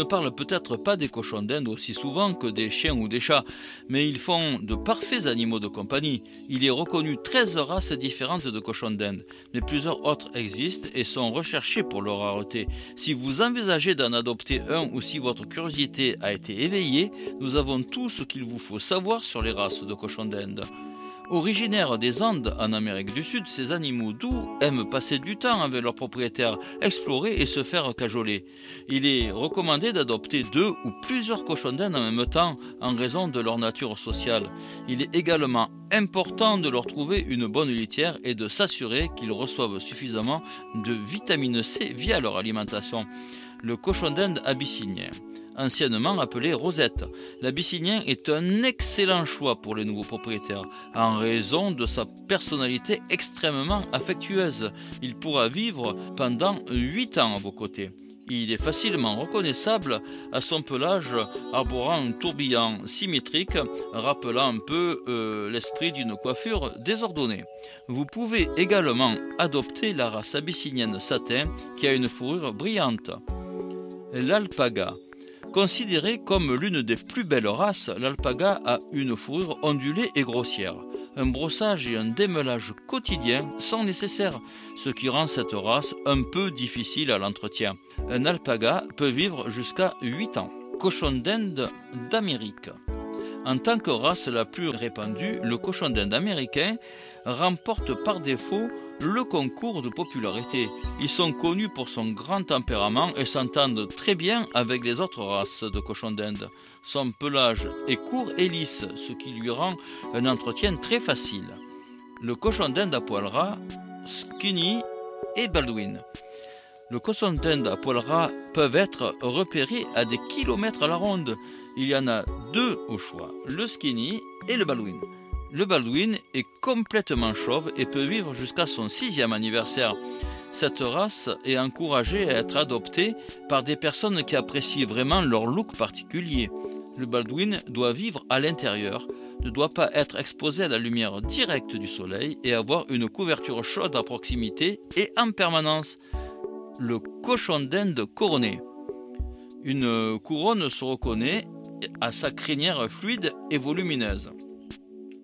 Ne parle peut-être pas des cochons d'Inde aussi souvent que des chiens ou des chats, mais ils font de parfaits animaux de compagnie. Il est reconnu 13 races différentes de cochons d'Inde, mais plusieurs autres existent et sont recherchées pour leur rareté. Si vous envisagez d'en adopter un ou si votre curiosité a été éveillée, nous avons tout ce qu'il vous faut savoir sur les races de cochons d'Inde. Originaires des Andes en Amérique du Sud, ces animaux doux aiment passer du temps avec leurs propriétaires, explorer et se faire cajoler. Il est recommandé d'adopter deux ou plusieurs cochons d'Inde en même temps en raison de leur nature sociale. Il est également important de leur trouver une bonne litière et de s'assurer qu'ils reçoivent suffisamment de vitamine C via leur alimentation. Le cochon d'Inde abyssinien anciennement appelé Rosette. L'abyssinien est un excellent choix pour les nouveaux propriétaires, en raison de sa personnalité extrêmement affectueuse. Il pourra vivre pendant 8 ans à vos côtés. Il est facilement reconnaissable à son pelage arborant un tourbillon symétrique rappelant un peu euh, l'esprit d'une coiffure désordonnée. Vous pouvez également adopter la race abyssinienne satin qui a une fourrure brillante. L'alpaga Considérée comme l'une des plus belles races, l'alpaga a une fourrure ondulée et grossière. Un brossage et un démelage quotidien sont nécessaires, ce qui rend cette race un peu difficile à l'entretien. Un alpaga peut vivre jusqu'à 8 ans. Cochon d'Inde d'Amérique. En tant que race la plus répandue, le cochon d'Inde américain remporte par défaut le concours de popularité. Ils sont connus pour son grand tempérament et s'entendent très bien avec les autres races de cochons d'Inde. Son pelage est court et lisse, ce qui lui rend un entretien très facile. Le cochon d'Inde à poil ras, Skinny et Baldwin. Le cochon d'Inde à poil ras peuvent être repérés à des kilomètres à la ronde. Il y en a deux au choix, le Skinny et le Baldwin. Le Baldwin est complètement chauve et peut vivre jusqu'à son sixième anniversaire. Cette race est encouragée à être adoptée par des personnes qui apprécient vraiment leur look particulier. Le Baldwin doit vivre à l'intérieur, ne doit pas être exposé à la lumière directe du soleil et avoir une couverture chaude à proximité et en permanence. Le cochon d'Inde couronné. Une couronne se reconnaît à sa crinière fluide et volumineuse.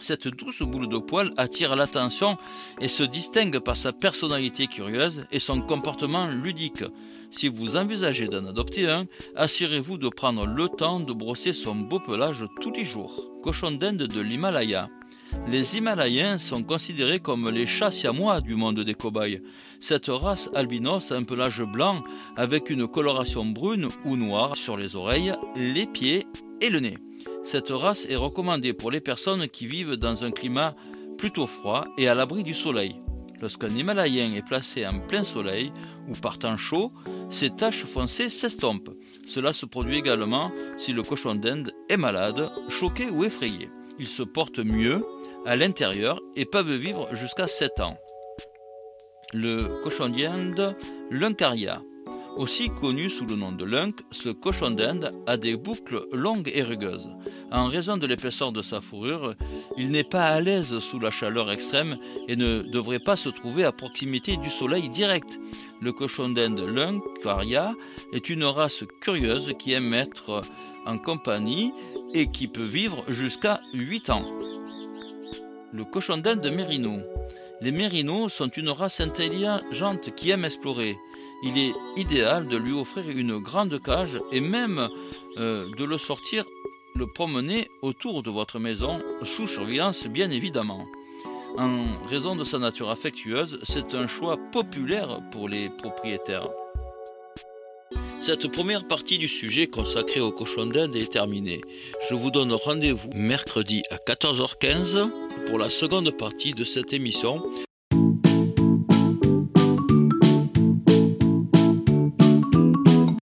Cette douce boule de poil attire l'attention et se distingue par sa personnalité curieuse et son comportement ludique. Si vous envisagez d'en adopter un, assurez-vous de prendre le temps de brosser son beau pelage tous les jours. Cochon d'Inde de l'Himalaya. Les Himalayens sont considérés comme les chats siamois du monde des cobayes. Cette race albinos a un pelage blanc avec une coloration brune ou noire sur les oreilles, les pieds et le nez. Cette race est recommandée pour les personnes qui vivent dans un climat plutôt froid et à l'abri du soleil. Lorsqu'un Himalayen est placé en plein soleil ou par temps chaud, ses taches foncées s'estompent. Cela se produit également si le cochon d'Inde est malade, choqué ou effrayé. Ils se portent mieux à l'intérieur et peuvent vivre jusqu'à 7 ans. Le cochon d'Inde, l'Uncaria, aussi connu sous le nom de lunk, ce cochon d'Inde a des boucles longues et rugueuses. En raison de l'épaisseur de sa fourrure, il n'est pas à l'aise sous la chaleur extrême et ne devrait pas se trouver à proximité du soleil direct. Le cochon d'Inde lunk, Caria, est une race curieuse qui aime être en compagnie et qui peut vivre jusqu'à 8 ans. Le cochon d'Inde mérino. Les mérinos sont une race intelligente qui aime explorer il est idéal de lui offrir une grande cage et même euh, de le sortir, le promener autour de votre maison, sous surveillance bien évidemment. En raison de sa nature affectueuse, c'est un choix populaire pour les propriétaires. Cette première partie du sujet consacrée au cochon d'Inde est terminée. Je vous donne rendez-vous mercredi à 14h15 pour la seconde partie de cette émission